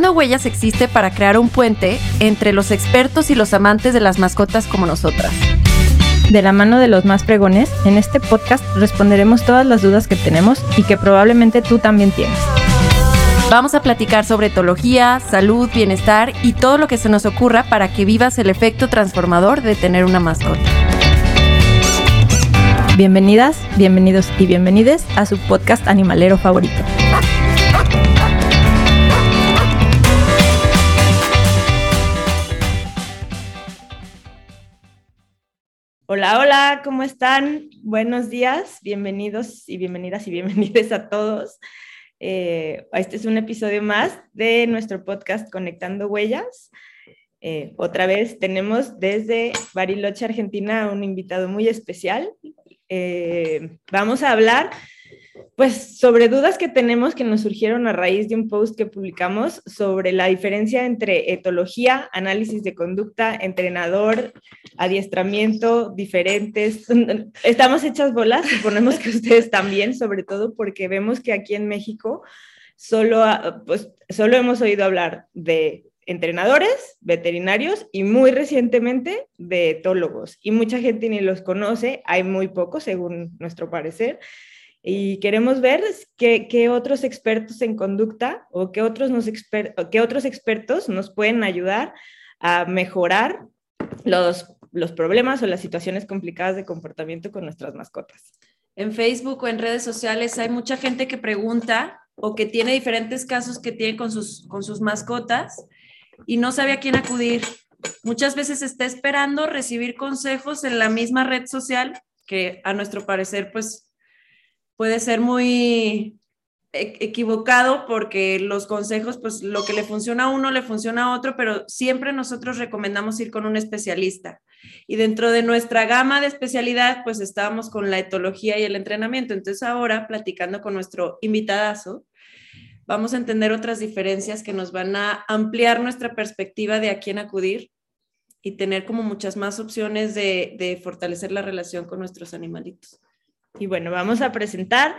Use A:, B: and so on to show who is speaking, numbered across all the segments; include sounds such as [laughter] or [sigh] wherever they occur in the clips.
A: Conectando Huellas existe para crear un puente entre los expertos y los amantes de las mascotas como nosotras.
B: De la mano de los más pregones, en este podcast responderemos todas las dudas que tenemos y que probablemente tú también tienes.
A: Vamos a platicar sobre etología, salud, bienestar y todo lo que se nos ocurra para que vivas el efecto transformador de tener una mascota.
B: Bienvenidas, bienvenidos y bienvenides a su podcast animalero favorito. Hola, hola, ¿cómo están? Buenos días, bienvenidos y bienvenidas y bienvenidos a todos. Eh, este es un episodio más de nuestro podcast Conectando Huellas. Eh, otra vez tenemos desde Bariloche, Argentina, un invitado muy especial. Eh, vamos a hablar pues sobre dudas que tenemos que nos surgieron a raíz de un post que publicamos sobre la diferencia entre etología, análisis de conducta, entrenador, adiestramiento, diferentes. [laughs] Estamos hechas bolas, suponemos que ustedes también, sobre todo porque vemos que aquí en México solo, pues, solo hemos oído hablar de entrenadores, veterinarios y muy recientemente de etólogos. Y mucha gente ni los conoce, hay muy pocos según nuestro parecer y queremos ver qué, otros expertos en conducta o qué otros, nos qué otros expertos nos pueden ayudar a mejorar los, los problemas o las situaciones complicadas de comportamiento con nuestras mascotas.
A: En Facebook o en redes sociales hay mucha gente que pregunta o que tiene diferentes casos que tiene con sus, con sus mascotas y no sabe a quién acudir. Muchas veces está esperando recibir consejos en la misma red social que a nuestro parecer pues puede ser muy e-, equivocado porque los consejos, pues lo que le funciona a uno le funciona a otro, pero siempre nosotros recomendamos ir con un especialista. Y dentro de nuestra gama de especialidad, pues estábamos con la etología y el entrenamiento. Entonces ahora, platicando con nuestro invitadazo, vamos a entender otras diferencias que nos van a ampliar nuestra perspectiva de a quién acudir y tener como muchas más opciones de, de fortalecer la relación con nuestros animalitos.
B: Y bueno, vamos a presentar.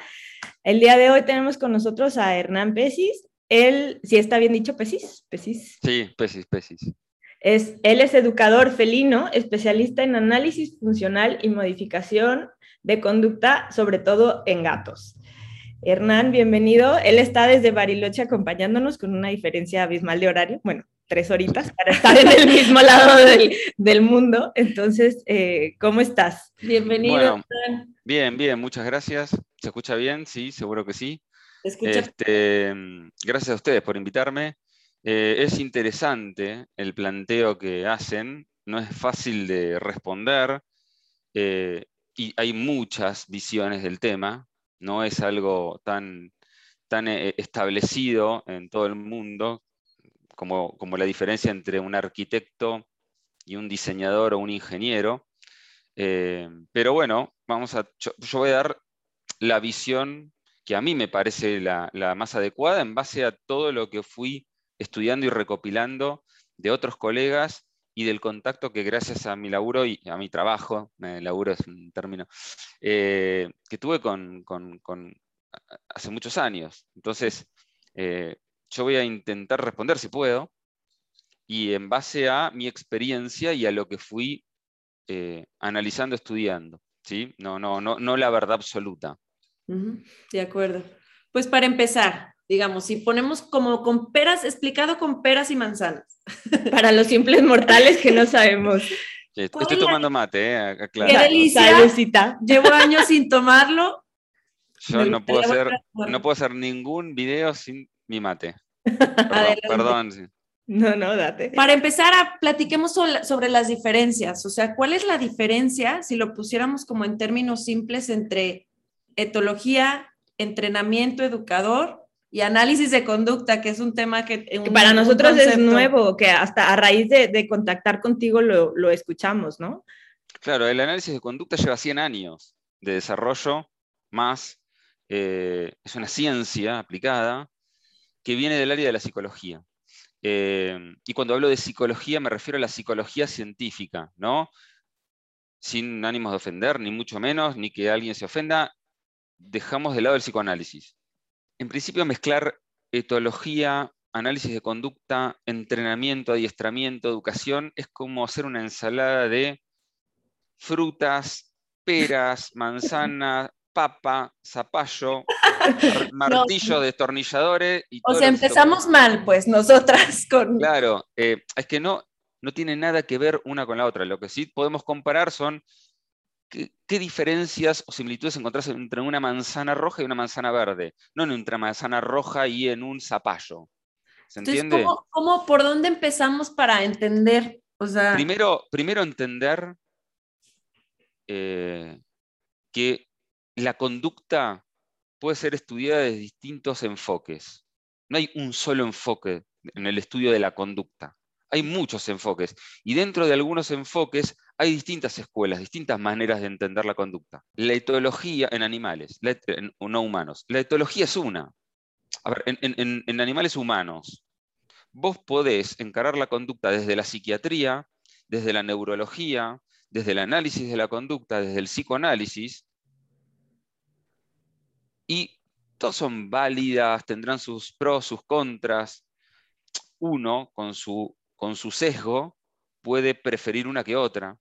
B: El día de hoy tenemos con nosotros a Hernán Pesis. Él, si está bien dicho, Pesis, Pesis.
C: Sí, Pesis, Pesis.
B: Es, él es educador felino, especialista en análisis funcional y modificación de conducta, sobre todo en gatos. Hernán, bienvenido. Él está desde Bariloche acompañándonos con una diferencia abismal de horario. Bueno, tres horitas para estar en el mismo [laughs] lado del, mundo. Entonces, eh, ¿cómo estás?
A: Bienvenido.
C: bien, bien, muchas gracias. ¿Se escucha bien? Sí, seguro que sí. Este, gracias a ustedes por invitarme. Eh, es interesante el planteo que hacen, no es fácil de responder eh, y hay muchas visiones del tema, no es algo tan, tan establecido en todo el mundo como, la diferencia entre un arquitecto y un diseñador o un ingeniero. Eh, pero bueno, vamos a, yo, voy a dar la visión que a mí me parece la, más adecuada en base a todo lo que fui estudiando y recopilando de otros colegas y del contacto que gracias a mi laburo y a mi trabajo, el laburo es un término, eh, que tuve con, hace muchos años. Entonces, eh, yo voy a intentar responder si puedo, y en base a mi experiencia y a lo que fui eh, analizando, estudiando. ¿sí? No, no, no, no la verdad absoluta.
A: De acuerdo. Pues para empezar, digamos, si ponemos como con peras, explicado con peras y manzanas, [laughs]
B: para los simples mortales que no sabemos.
C: Estoy tomando mate, eh,
A: Qué delicia. Llevo años sin tomarlo.
C: Yo no puedo, hacer, no puedo hacer ningún video sin mi mate. [laughs] Perdón,
B: No, no, date.
A: Para empezar, a, platiquemos sobre, las diferencias. O sea, ¿cuál es la diferencia, si lo pusiéramos como en términos simples, entre etología, entrenamiento educador y análisis de conducta, que es un tema que...
B: para nosotros es nuevo, que hasta a raíz de, contactar contigo lo, escuchamos, ¿no?
C: Claro, el análisis de conducta lleva 100 años de desarrollo, más eh, es una ciencia aplicada que viene del área de la psicología. Eh, y cuando hablo de psicología me refiero a la psicología científica, ¿no? Sin ánimos de ofender, ni mucho menos, ni que alguien se ofenda, dejamos de lado el psicoanálisis. En principio mezclar etología análisis de conducta, entrenamiento, adiestramiento, educación, es como hacer una ensalada de frutas, peras, manzana, papa, zapallo, [laughs] martillo, destornilladores. Y
A: o sea, empezamos mal, pues, nosotras con...
C: Claro, eh, es que no, no tiene nada que ver una con la otra. Lo que sí podemos comparar son qué, diferencias o similitudes encontrás entre una manzana roja y una manzana verde, no entre una manzana roja y en un zapallo. ¿Se entiende?
A: ¿cómo, por dónde empezamos para entender? O sea...
C: primero, primero entender eh, que la conducta puede ser estudiada desde distintos enfoques. No hay un solo enfoque en el estudio de la conducta. Hay muchos enfoques. Y dentro de algunos enfoques hay distintas escuelas, distintas maneras de entender la conducta. La etología en animales, no humanos. La etología es una. A ver, en animales humanos, vos podés encarar la conducta desde la psiquiatría, desde la neurología, desde el análisis de la conducta, desde el psicoanálisis, y todas son válidas, tendrán sus pros, sus contras. Uno, con su, con su sesgo, puede preferir una que otra,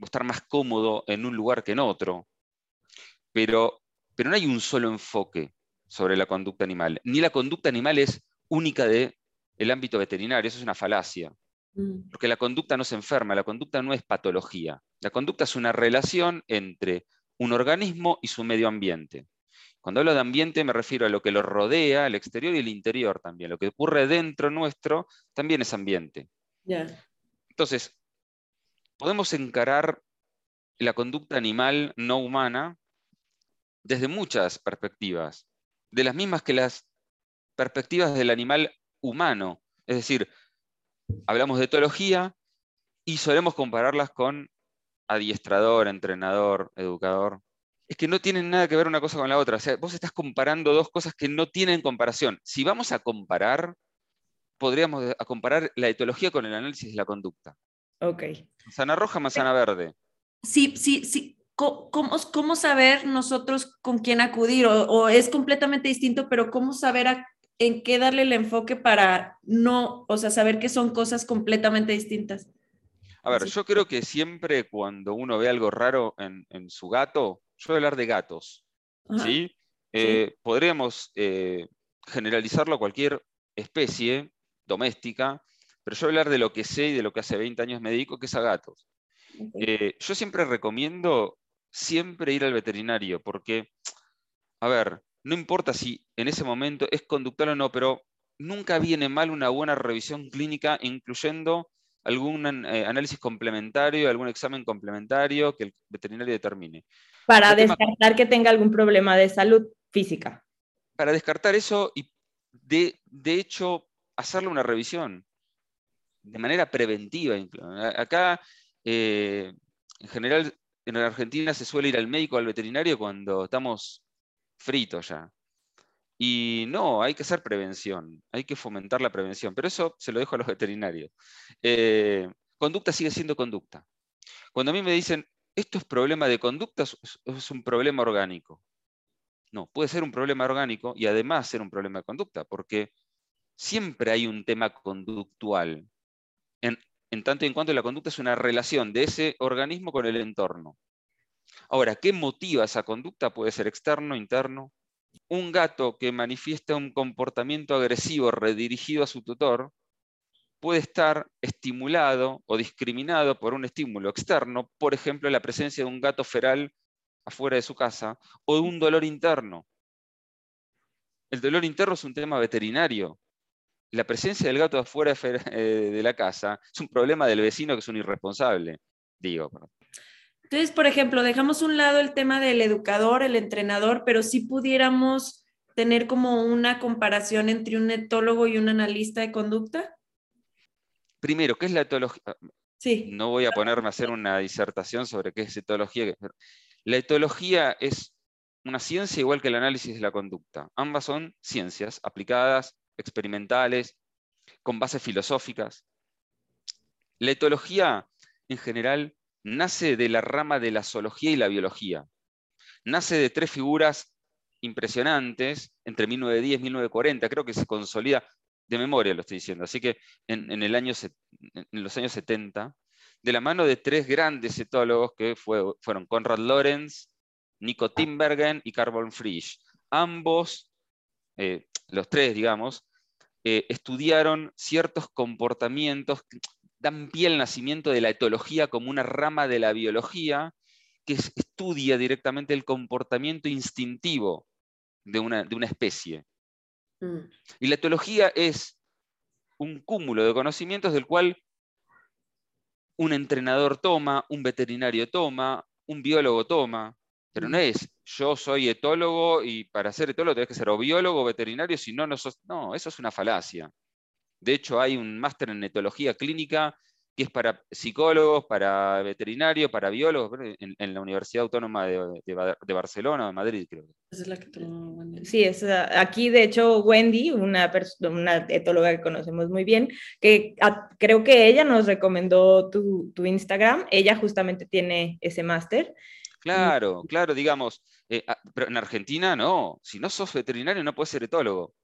C: o estar más cómodo en un lugar que en otro, pero, pero no hay un solo enfoque sobre la conducta animal. Ni la conducta animal es única del el ámbito veterinario, eso es una falacia. Mm. Porque la conducta no se enferma, la conducta no es patología. La conducta es una relación entre un organismo y su medio ambiente. Cuando hablo de ambiente me refiero a lo que lo rodea, el exterior y el interior también. Lo que ocurre dentro nuestro también es ambiente. Entonces, podemos encarar la conducta animal no humana desde muchas perspectivas, de las mismas que las perspectivas del animal humano. Es decir, hablamos de etología y solemos compararlas con adiestrador, entrenador, educador es que no tienen nada que ver una cosa con la otra. O sea, vos estás comparando dos cosas que no tienen comparación. Si vamos a comparar, podríamos comparar la etología con el análisis de la conducta.
B: Ok.
C: Manzana roja, manzana verde.
A: Sí, sí, sí. ¿Cómo, saber nosotros con quién acudir? O, es completamente distinto, pero ¿cómo saber en qué darle el enfoque para no, o sea, saber que son cosas completamente distintas?
C: A ver, yo creo que siempre cuando uno ve algo raro en, en su gato, yo voy a hablar de gatos. ¿sí? Eh, podríamos eh, generalizarlo a cualquier especie doméstica, pero yo voy a hablar de lo que sé y de lo que hace 20 años me dedico, que es a gatos. Eh, yo siempre recomiendo siempre ir al veterinario, porque, a ver, no importa si en ese momento es conductual o no, pero nunca viene mal una buena revisión clínica, incluyendo algún análisis complementario, algún examen complementario que el veterinario determine.
B: Para descartar que tenga algún problema de salud física.
C: Para descartar eso y de, hecho hacerle una revisión de manera preventiva. Acá, eh, en general, en Argentina se suele ir al médico, al veterinario cuando estamos fritos ya. Y no, hay que hacer prevención, hay que fomentar la prevención, pero eso se lo dejo a los veterinarios. Eh, conducta sigue siendo conducta. Cuando a mí me dicen, esto es problema de conducta, es un problema orgánico. No, puede ser un problema orgánico y además ser un problema de conducta, porque siempre hay un tema conductual, en, en tanto y en cuanto la conducta es una relación de ese organismo con el entorno. Ahora, ¿qué motiva esa conducta? Puede ser externo, interno. Un gato que manifiesta un comportamiento agresivo redirigido a su tutor puede estar estimulado o discriminado por un estímulo externo, por ejemplo, la presencia de un gato feral afuera de su casa o de un dolor interno. El dolor interno es un tema veterinario. La presencia del gato afuera eh, de la casa es un problema del vecino que es un irresponsable, digo.
A: Entonces, por ejemplo, dejamos un lado el tema del educador, el entrenador, pero si pudiéramos tener como una comparación entre un etólogo y un analista de conducta.
C: Primero, ¿qué es la etología?
A: Sí.
C: No voy a ponerme a hacer una disertación sobre qué es etología. La etología es una ciencia igual que el análisis de la conducta. Ambas son ciencias aplicadas, experimentales, con bases filosóficas. La etología, en general, nace de la rama de la zoología y la biología. Nace de tres figuras impresionantes entre 1910 y 1940. Creo que se consolida de memoria lo estoy diciendo, así que en, los años 70, de la mano de tres grandes etólogos que fueron Conrad Lorenz, Nico Timbergen y Carl Frisch. Ambos, eh, los tres, digamos, eh, estudiaron ciertos comportamientos dan pie al nacimiento de la etología como una rama de la biología que estudia directamente el comportamiento instintivo de una, de una especie. Mm. Y la etología es un cúmulo de conocimientos del cual un entrenador toma, un veterinario toma, un biólogo toma, pero no mm. es yo soy etólogo y para ser etólogo tenés que ser o biólogo o veterinario, si no, no sos. No, eso es una falacia. De hecho, hay un máster en etología clínica que es para psicólogos, para veterinarios, para biólogos, en, la Universidad Autónoma de, de, Barcelona, de Madrid, creo.
B: Esa es la que tomó Wendy. Sí, es, aquí de hecho Wendy, una, una etóloga que conocemos muy bien, que creo que ella nos recomendó tu, tu Instagram, ella justamente tiene ese máster.
C: Claro, claro, digamos, eh, ah, pero en Argentina no, si no sos veterinario no puedes ser etólogo.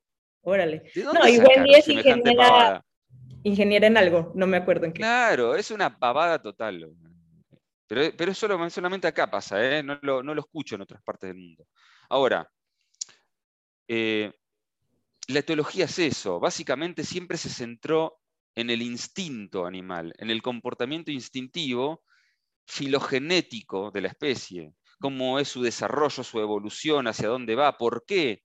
B: Órale. No, y Wendy es ingeniera, ingeniera en algo, no me acuerdo en qué.
C: Claro, es una pavada total. Pero, pero solo, solamente acá pasa, ¿eh? no, lo, escucho en otras partes del mundo. Ahora, eh, la etología es eso, básicamente siempre se centró en el instinto animal, en el comportamiento instintivo filogenético de la especie, cómo es su desarrollo, su evolución, hacia dónde va, por qué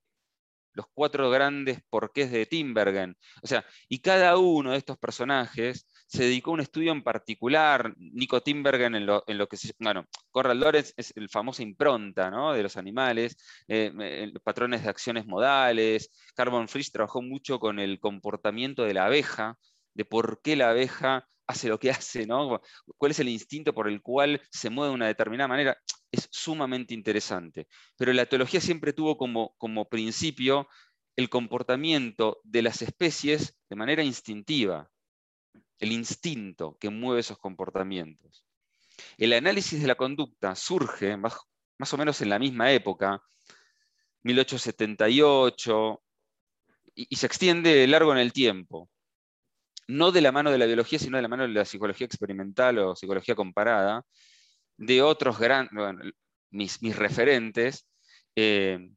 C: los cuatro grandes porqués de Timbergen. O sea, y cada uno de estos personajes se dedicó a un estudio en particular. Nico Timbergen en lo, que se. Bueno, Corral Lorenz es el famoso impronta ¿no? de los animales, eh, patrones de acciones modales. Carbon Frisch trabajó mucho con el comportamiento de la abeja, de por qué la abeja hace lo que [laughs] hace, ¿no? ¿Cuál es el instinto por el cual se mueve de una determinada manera? Es sumamente interesante. Pero la etología siempre tuvo como, como principio el comportamiento de las especies de manera instintiva, el instinto que mueve esos comportamientos. El análisis de la conducta surge más, más o menos en la misma época, 1878, y, y se extiende largo en el tiempo no de la mano de la biología, sino de la mano de la psicología experimental o psicología comparada, de otros grandes, mis, mis, referentes. Eh,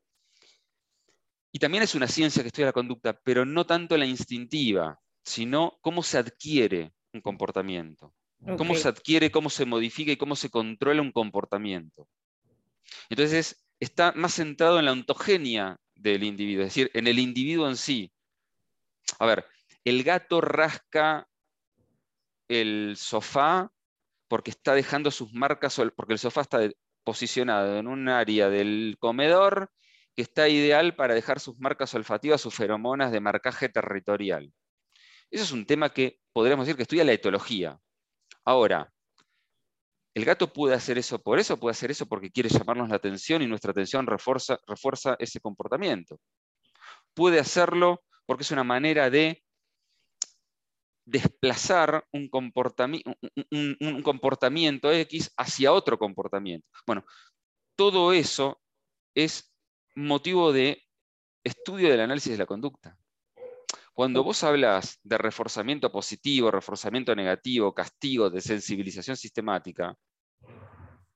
C: y también es una ciencia que estudia la conducta, pero no tanto la instintiva, sino cómo se adquiere un comportamiento, cómo se adquiere, cómo se modifica y cómo se controla un comportamiento. Entonces, está más centrado en la ontogenia del individuo, es decir, en el individuo en sí. A ver, el gato rasca el sofá porque está dejando sus marcas, porque el sofá está posicionado en un área del comedor que está ideal para dejar sus marcas olfativas, sus feromonas de marcaje territorial. Eso es un tema que podríamos decir que estudia la etología. Ahora, el gato puede hacer eso por eso, puede hacer eso porque quiere llamarnos la atención y nuestra atención refuerza, refuerza ese comportamiento. Puede hacerlo porque es una manera de desplazar un, un, comportamiento X hacia otro comportamiento. Bueno, todo eso es motivo de estudio del análisis de la conducta. Cuando vos hablas de reforzamiento positivo, reforzamiento negativo, castigo, de sensibilización sistemática,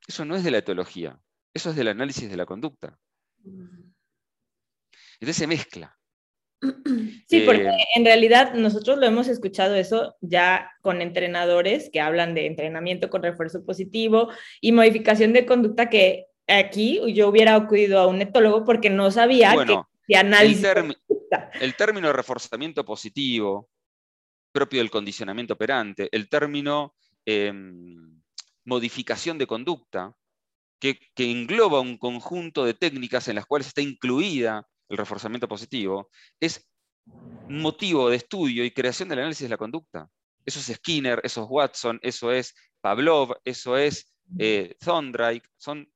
C: eso no es de la etología, eso es del análisis de la conducta. Entonces se mezcla. [clears throat]
B: Sí, porque eh, en realidad nosotros lo hemos escuchado eso ya con entrenadores que hablan de entrenamiento con refuerzo positivo y modificación de conducta que aquí yo hubiera acudido a un etólogo porque no sabía que análisis.
C: El, término reforzamiento positivo, propio del condicionamiento operante, el término em, modificación de conducta, que, que engloba un conjunto de técnicas en las cuales está incluida el reforzamiento positivo, es motivo de estudio y creación del análisis de la conducta. Eso es Skinner, eso es Watson, eso es Pavlov, eso es eh, Thorndike, son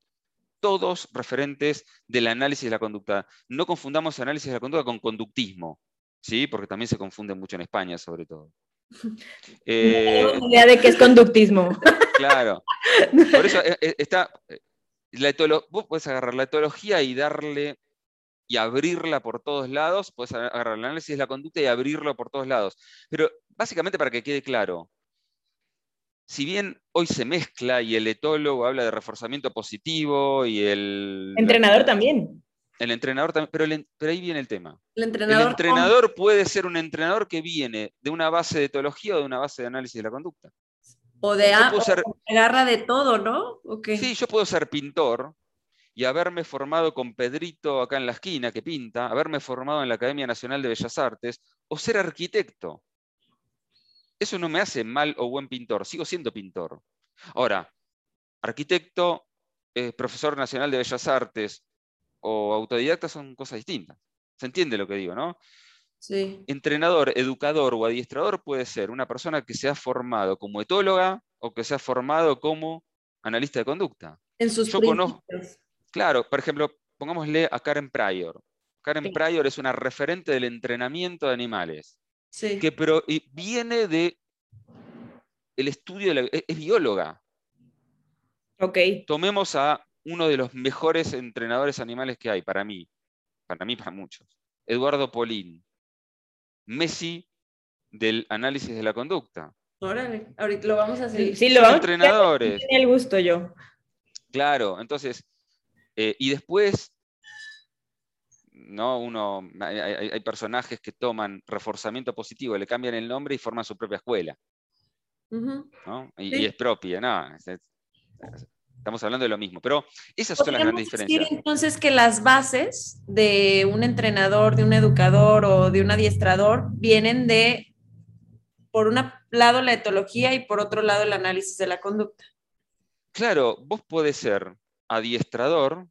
C: todos referentes del análisis de la conducta. No confundamos análisis de la conducta con conductismo, ¿sí? porque también se confunde mucho en España sobre todo. [laughs]
B: Eh, no idea de qué es conductismo. [laughs]
C: Claro. Por eso eh, eh, está, la vos puedes agarrar la etología y darle y abrirla por todos lados, puedes agarrar el análisis de la conducta y abrirlo por todos lados. Pero básicamente para que quede claro, si bien hoy se mezcla y el etólogo habla de reforzamiento positivo y el...
B: Entrenador también.
C: El entrenador también, pero, ahí viene el tema.
A: El entrenador,
C: el entrenador puede ser un entrenador que viene de una base de etología o de una base de análisis de la conducta.
A: O de agarra de todo, ¿no?
C: Sí, yo puedo ser pintor y haberme formado con Pedrito acá en la esquina que pinta, haberme formado en la Academia Nacional de Bellas Artes, o ser arquitecto. Eso no me hace mal o buen pintor, sigo siendo pintor. Ahora, arquitecto, eh, profesor nacional de Bellas Artes o autodidacta son cosas distintas. ¿Se entiende lo que digo, no?
A: Sí.
C: Entrenador, educador o adiestrador puede ser una persona que se ha formado como etóloga o que se ha formado como analista de conducta.
A: En sus
C: Yo conozco, Claro, por ejemplo, pongámosle a Karen Pryor. Karen Pryor es una referente del entrenamiento de animales.
A: Sí.
C: Que pero, viene de el estudio, de la, es, bióloga.
B: Ok.
C: Tomemos a uno de los mejores entrenadores animales que hay, para mí, para mí, para muchos. Eduardo Polín. Messi del análisis de la conducta.
A: Órale, ahorita lo vamos a hacer.
B: Sí, lo vamos
C: entrenadores.
B: Tiene el gusto yo.
C: Claro, entonces, eh, y después, ¿no? Uno, hay, personajes que toman reforzamiento positivo, le cambian el nombre y forman su propia escuela. y, es propia, ¿no? estamos hablando de lo mismo, pero esas son las grandes diferencias.
A: Decir, entonces que las bases de un entrenador, de un educador o de un adiestrador vienen de, por un lado, la etología y por otro lado, el análisis de la conducta.
C: Claro, vos podés ser adiestrador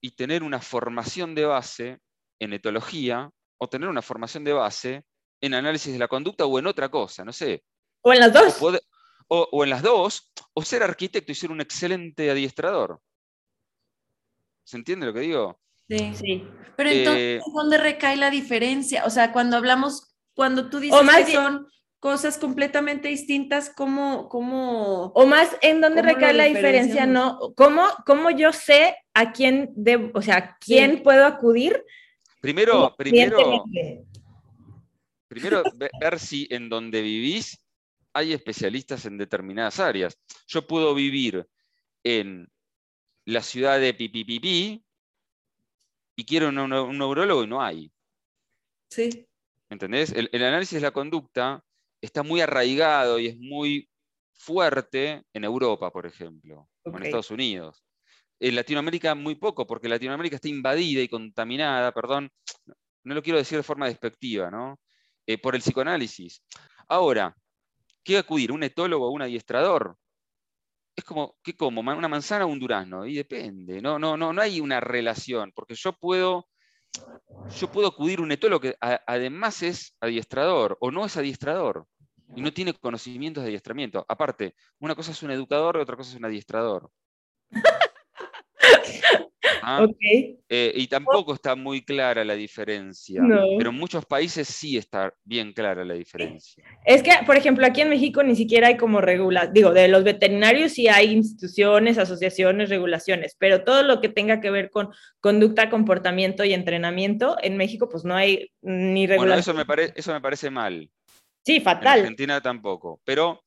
C: y tener una formación de base en etología o tener una formación de base en análisis de la conducta o en otra cosa, no sé.
B: O en las dos.
C: O, en las dos, o ser arquitecto y ser un excelente adiestrador. ¿Se entiende lo que digo?
A: Sí, sí. Pero entonces, eh, ¿dónde recae la diferencia? O sea, cuando hablamos, cuando tú dices que son cosas completamente distintas, ¿cómo, cómo
B: o más en dónde recae la diferencia, no? ¿Cómo, ¿Cómo, yo sé a quién debo, o sea, quién puedo acudir?
C: Primero, primero, primero ver si en donde vivís hay especialistas en determinadas áreas. Yo puedo vivir en la ciudad de Pipipipi y quiero un, un neurólogo y no hay.
A: Sí.
C: ¿Entendés? El, el, análisis de la conducta está muy arraigado y es muy fuerte en Europa, por ejemplo, o en Estados Unidos. En Latinoamérica muy poco, porque Latinoamérica está invadida y contaminada, perdón, no lo quiero decir de forma despectiva, ¿no? Eh, por el psicoanálisis. Ahora, ¿qué acudir? ¿Un etólogo o un adiestrador? Es como, ¿qué como? ¿Una manzana o un durazno? Y depende, no, no, no, no hay una relación, porque yo puedo yo puedo acudir a un etólogo que además es adiestrador o no es adiestrador y no tiene conocimientos de adiestramiento. Aparte, una cosa es un educador y otra cosa es un adiestrador. [laughs]
B: ¿Ah?
C: Eh, y tampoco está muy clara la diferencia, pero en muchos países sí está bien clara la diferencia.
B: Es que, por ejemplo, aquí en México ni siquiera hay como regula, digo, de los veterinarios sí hay instituciones, asociaciones, regulaciones, pero todo lo que tenga que ver con conducta, comportamiento y entrenamiento, en México pues no hay ni regulación. Bueno,
C: eso me, parece eso me parece mal.
B: Sí, fatal.
C: En Argentina tampoco, pero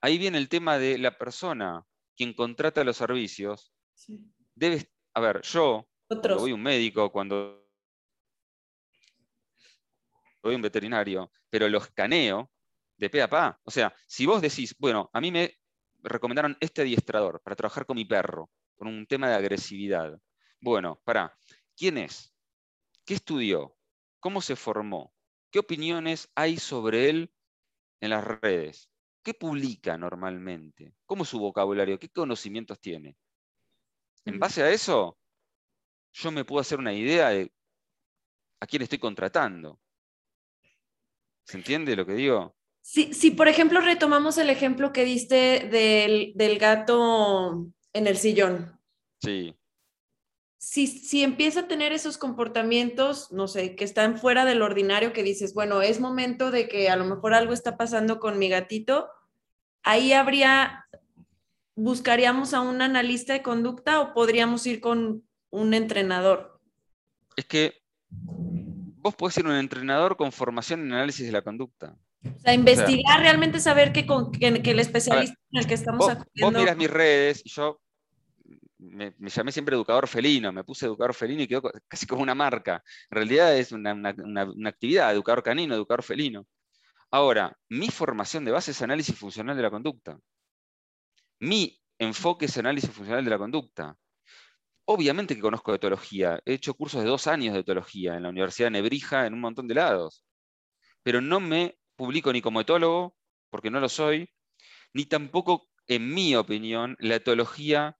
C: ahí viene el tema de la persona, quien contrata los servicios, debe a ver, yo, cuando voy a un médico, cuando voy a un veterinario, pero lo escaneo de pe a pa. O sea, si vos decís, bueno, a mí me recomendaron este adiestrador para trabajar con mi perro, con un tema de agresividad. Bueno, para, ¿quién es? ¿Qué estudió? ¿Cómo se formó? ¿Qué opiniones hay sobre él en las redes? ¿Qué publica normalmente? ¿Cómo es su vocabulario? ¿Qué conocimientos tiene? En base a eso, yo me puedo hacer una idea de a quién estoy contratando. ¿Se entiende lo que digo?
A: Si, si por ejemplo, retomamos el ejemplo que diste del, gato en el sillón.
C: Sí.
A: Si, si, empieza a tener esos comportamientos, no sé, que están fuera del ordinario, que dices, bueno, es momento de que a lo mejor algo está pasando con mi gatito, ahí habría buscaríamos a un analista de conducta o podríamos ir con un entrenador?
C: es que vos podés ser un entrenador con formación en análisis de la conducta.
A: O sea, investigar, realmente saber que, con, que, el especialista en el que estamos
C: vos, Vos miras mis redes y yo me, llamé siempre educador felino, me puse educador felino y quedó casi como una marca. En realidad es una, una actividad, educador canino, educador felino. Ahora, mi formación de base es análisis funcional de la conducta. Mi enfoque es análisis funcional de la conducta. Obviamente que conozco etología. He hecho cursos de dos años de etología en la Universidad de Nebrija, en un montón de lados. Pero no me publico ni como etólogo, porque no lo soy, ni tampoco, en mi opinión, la etología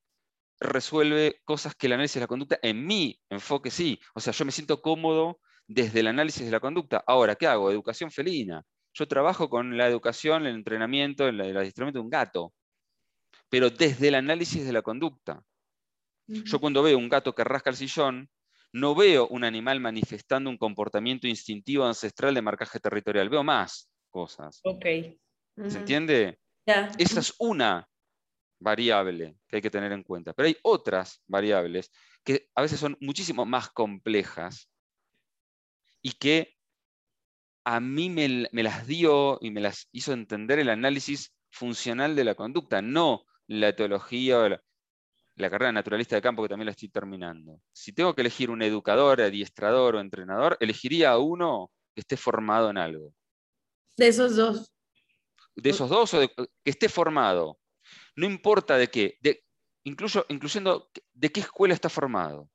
C: resuelve cosas que el análisis de la conducta, en mi enfoque sí. O sea, yo me siento cómodo desde el análisis de la conducta. Ahora, ¿qué hago? Educación felina. Yo trabajo con la educación, el entrenamiento, el, adiestramiento de un gato, pero desde el análisis de la conducta. Yo cuando veo un gato que rasca el sillón, no veo un animal manifestando un comportamiento instintivo ancestral de marcaje territorial, veo más cosas.
B: Ok.
C: ¿Se entiende? Esa es una variable que hay que tener en cuenta. Pero hay otras variables que a veces son muchísimo más complejas y que a mí me, las dio y me las hizo entender el análisis funcional de la conducta, no la etología o la, la carrera naturalista de campo que también la estoy terminando. Si tengo que elegir un educador, adiestrador o entrenador, elegiría a uno que esté formado en algo.
A: De esos dos.
C: De esos dos o que esté formado. No importa de qué, de, incluso, incluyendo de qué escuela está formado.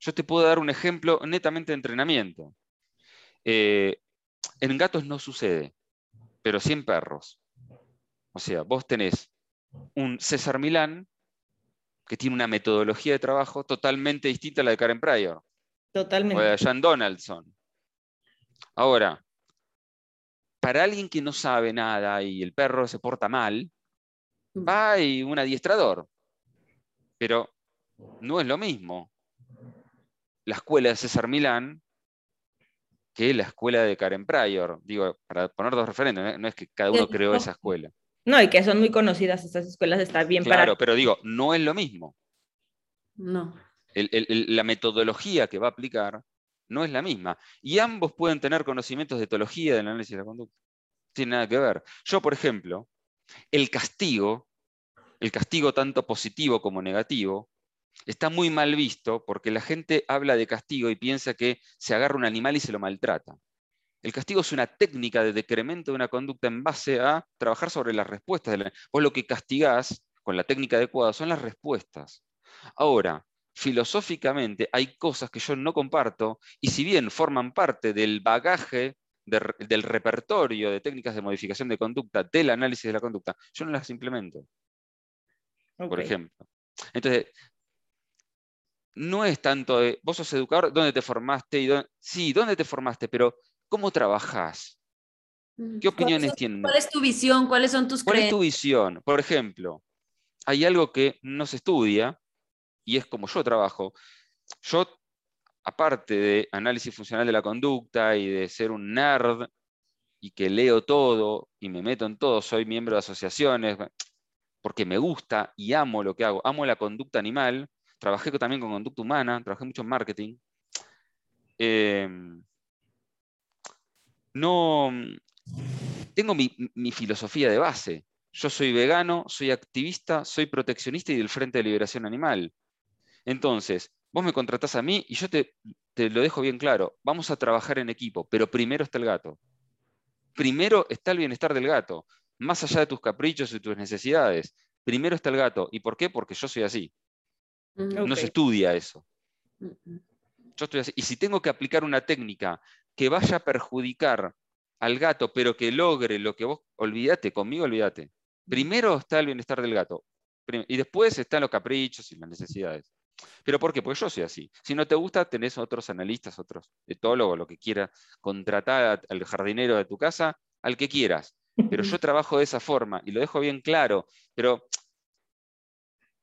C: Yo te puedo dar un ejemplo netamente de entrenamiento. Eh, en gatos no sucede, pero sí en perros. O sea, vos tenés un César Milán que tiene una metodología de trabajo totalmente distinta a la de Karen Pryor.
B: Totalmente.
C: O de Jan Donaldson. Ahora, para alguien que no sabe nada y el perro se porta mal, mm. va y un adiestrador. Pero no es lo mismo la escuela de César Milán que la escuela de Karen Pryor. Digo, para poner dos referentes, no es que cada uno creó esa escuela.
B: No, y que son muy conocidas estas escuelas, está bien
C: claro, Claro, pero digo, no es lo mismo.
A: No.
C: la metodología que va a aplicar no es la misma. Y ambos pueden tener conocimientos de etología del análisis de la conducta. No tiene nada que ver. Yo, por ejemplo, el castigo, el castigo tanto positivo como negativo, está muy mal visto porque la gente habla de castigo y piensa que se agarra un animal y se lo maltrata. El castigo es una técnica de decremento de una conducta en base a trabajar sobre las respuestas. De Vos lo que castigás con la técnica adecuada son las respuestas. Ahora, filosóficamente hay cosas que yo no comparto y si bien forman parte del bagaje del repertorio de técnicas de modificación de conducta, del análisis de la conducta, yo no las implemento. Por ejemplo. Entonces, no es tanto de, vos sos educador, ¿dónde te formaste? Y sí, ¿dónde te formaste? Pero ¿Cómo trabajás? Mm, ¿Qué opiniones tienes?
A: ¿Cuál es tu visión? ¿Cuáles son tus
C: ¿Cuál es tu visión? Por ejemplo, hay algo que no se estudia y es como yo trabajo. Yo, aparte de análisis funcional de la conducta y de ser un nerd y que leo todo y me meto en todo, soy miembro de asociaciones, porque me gusta y amo lo que hago. Amo la conducta animal. Trabajé también con conducta humana, trabajé mucho en marketing. Eh, no tengo mi, filosofía de base. Yo soy vegano, soy activista, soy proteccionista y del Frente de Liberación Animal. Entonces, vos me contratás a mí y yo te, te, lo dejo bien claro, vamos a trabajar en equipo, pero primero está el gato. Primero está el bienestar del gato, más allá de tus caprichos y tus necesidades. Primero está el gato. ¿Y por qué? Porque yo soy así. Mm, no se estudia eso. Mm, mm. Yo estoy así. Y si tengo que aplicar una técnica que vaya a perjudicar al gato, pero que logre lo que vos, olvídate, conmigo olvídate. Primero está el bienestar del gato y después están los caprichos y las necesidades. ¿Pero por qué? Porque yo soy así. Si no te gusta, tenés otros analistas, otros etólogos, lo que quieras, contratar al jardinero de tu casa, al que quieras. Pero yo [laughs] trabajo de esa forma y lo dejo bien claro. Pero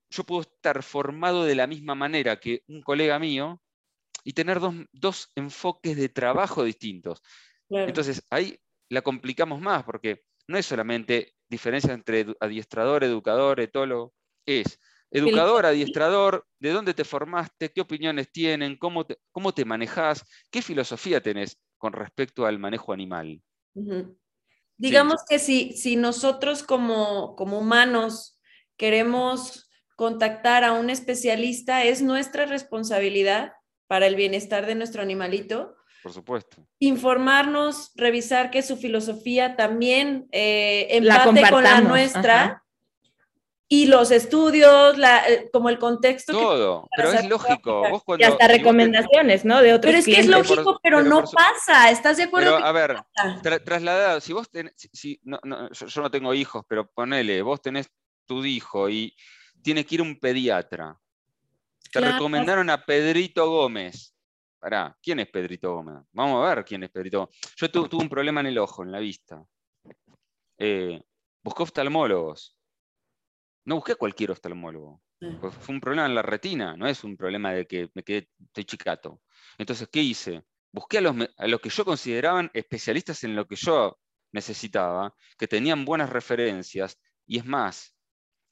C: yo puedo estar formado de la misma manera que un colega mío y tener dos, enfoques de trabajo distintos. Entonces, ahí la complicamos más porque no es solamente diferencia entre adiestrador, educador, etólogo, es Educador, adiestrador, ¿de dónde te formaste? ¿Qué opiniones tienen? ¿Cómo te, cómo te manejas? ¿Qué filosofía tenés con respecto al manejo animal?
A: Digamos que si, si nosotros como, como humanos queremos contactar a un especialista, es nuestra responsabilidad para el bienestar de nuestro animalito.
C: Por supuesto.
A: Informarnos, revisar que su filosofía también eh, empate con la nuestra y los estudios, la, eh, como el contexto.
C: Todo, pero es lógico.
B: y hasta recomendaciones, ¿no? De otros
A: Pero es que es lógico, pero, no pasa. ¿Estás de acuerdo?
C: Pero, a ver, trasladado, si vos tenés, si, no, no, yo, no tengo hijos, pero ponele, vos tenés tu hijo y tiene que ir un pediatra. Te recomendaron a Pedrito Gómez. Pará, ¿quién es Pedrito Gómez? Vamos a ver quién es Pedrito Gómez. Yo tuve un problema en el ojo, en la vista. Eh, buscó oftalmólogos no busqué cualquier oftalmólogo. Pues fue un problema en la retina, no es un problema de que me quedé, estoy chicato. Entonces, ¿qué hice? Busqué a los, a que yo consideraban especialistas en lo que yo necesitaba, que tenían buenas referencias, y es más,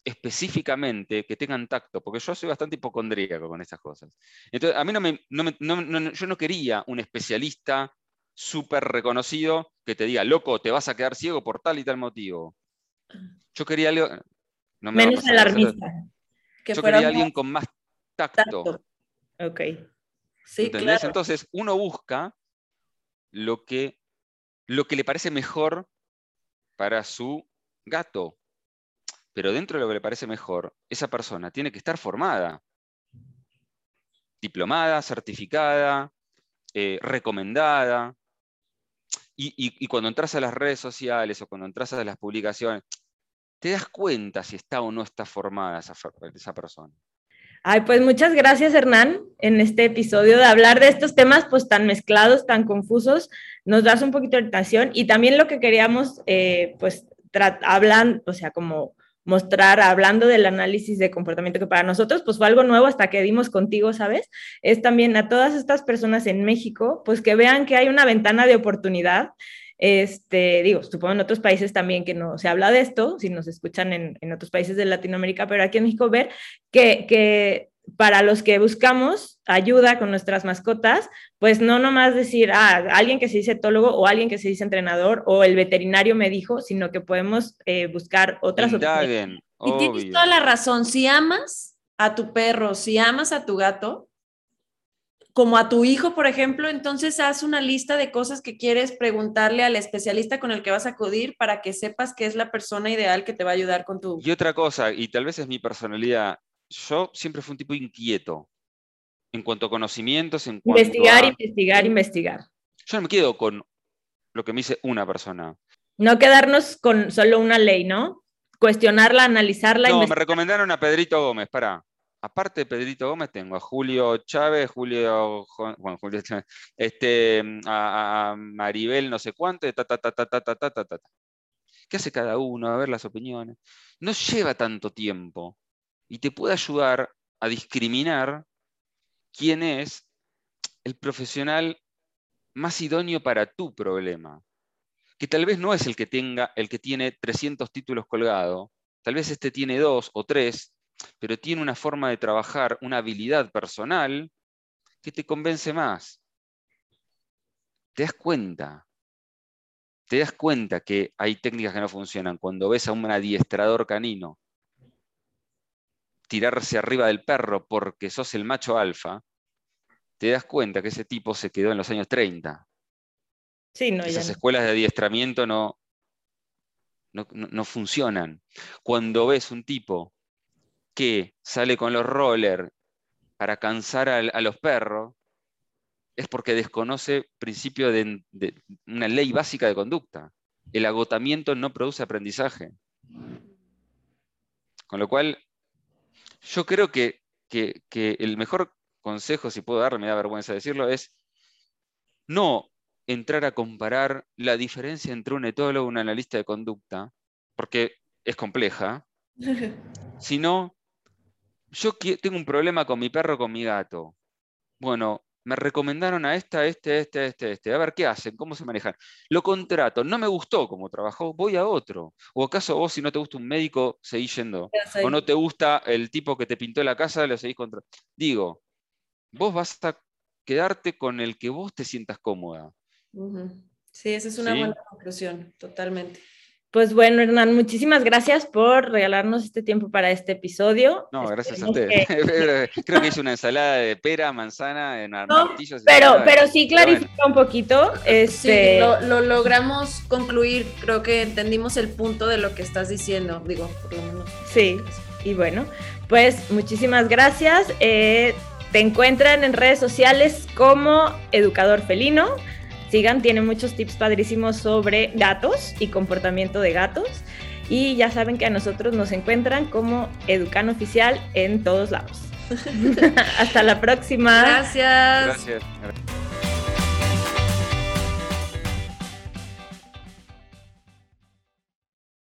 C: específicamente que tengan tacto, porque yo soy bastante hipocondríaco con esas cosas. Entonces, a mí no me, no yo no quería un especialista súper reconocido que te diga, loco, te vas a quedar ciego por tal y tal motivo. Yo quería algo,
B: Menos alarmista.
C: Que Yo quería alguien con más tacto.
B: Ok.
C: Sí, claro. Entonces, uno busca lo que, lo que le parece mejor para su gato. Pero dentro de lo que le parece mejor, esa persona tiene que estar formada, diplomada, certificada, eh, recomendada. Y, y, cuando entras a las redes sociales o cuando entras a las publicaciones, te das cuenta si está o no está formada esa, esa persona.
B: Ay, pues muchas gracias Hernán en este episodio de hablar de estos temas pues tan mezclados, tan confusos. Nos das un poquito de orientación y también lo que queríamos eh, pues hablando, o sea, como mostrar, hablando del análisis de comportamiento que para nosotros pues fue algo nuevo hasta que dimos contigo, ¿sabes? Es también a todas estas personas en México pues que vean que hay una ventana de oportunidad este, digo, supongo en otros países también que no se habla de esto, si nos escuchan en, en otros países de Latinoamérica, pero aquí en México ver que, que para los que buscamos ayuda con nuestras mascotas, pues no nomás decir, ah, alguien que se dice etólogo o alguien que se dice entrenador o el veterinario me dijo, sino que podemos eh, buscar otras
C: opciones.
A: Y tienes toda la razón, si amas a tu perro, si amas a tu gato, como a tu hijo, por ejemplo, entonces haz una lista de cosas que quieres preguntarle al especialista con el que vas a acudir para que sepas que es la persona ideal que te va a ayudar con tu...
C: Y otra cosa, y tal vez es mi personalidad, yo siempre fui un tipo inquieto en cuanto a conocimientos, en
B: cuanto Investigar, investigar, investigar.
C: Yo no me quedo con lo que me dice una persona.
B: No quedarnos con solo una ley, ¿no? Cuestionarla, analizarla.
C: No, me recomendaron a Pedrito Gómez, para aparte de Pedrito Gómez, tengo a Julio Chávez, Julio, bueno, Julio este, a, Maribel no sé cuánto, ta, ta, ta, ta, ta, ta, ta, ta, ta. ¿Qué hace cada uno? A ver las opiniones. No lleva tanto tiempo y te puede ayudar a discriminar quién es el profesional más idóneo para tu problema. Que tal vez no es el que tenga, el que tiene 300 títulos colgados, tal vez este tiene dos o tres pero tiene una forma de trabajar, una habilidad personal que te convence más. Te das cuenta, te das cuenta que hay técnicas que no funcionan cuando ves a un adiestrador canino tirarse arriba del perro porque sos el macho alfa, te das cuenta que ese tipo se quedó en los años 30.
B: Sí, no,
C: Esas escuelas de adiestramiento no, no funcionan. Cuando ves un tipo que sale con los rollers para cansar a, los perros, es porque desconoce principio de, una ley básica de conducta. El agotamiento no produce aprendizaje. Con lo cual, yo creo que, que el mejor consejo, si puedo darle, me da vergüenza decirlo, es no entrar a comparar la diferencia entre un etólogo y un analista de conducta, porque es compleja, [laughs] sino yo tengo un problema con mi perro, con mi gato. Bueno, me recomendaron a esta, este, este, este, este, a ver qué hacen, cómo se manejan. Lo contrato, no me gustó cómo trabajó, voy a otro. O acaso vos, si no te gusta un médico, seguís yendo. O no te gusta el tipo que te pintó la casa, lo seguís contra. Digo, vos vas a quedarte con el que vos te sientas cómoda.
A: Sí, esa es una buena conclusión, totalmente.
B: Pues bueno, Hernán, muchísimas gracias por regalarnos este tiempo para este episodio.
C: No, gracias a usted. [laughs] Creo que hice una ensalada de pera, manzana, en no,
B: Pero, pero sí clarifica un poquito. Este...
A: Sí, lo, logramos concluir. Creo que entendimos el punto de lo que estás diciendo. Digo, por lo menos.
B: Sí, y bueno, pues muchísimas gracias. Eh, te encuentran en redes sociales como Educador Felino sigan, tiene muchos tips padrísimos sobre gatos y comportamiento de gatos. Y ya saben que a nosotros nos encuentran como Educan Oficial en todos lados. [laughs] [laughs] Hasta la próxima.
A: Gracias. Gracias.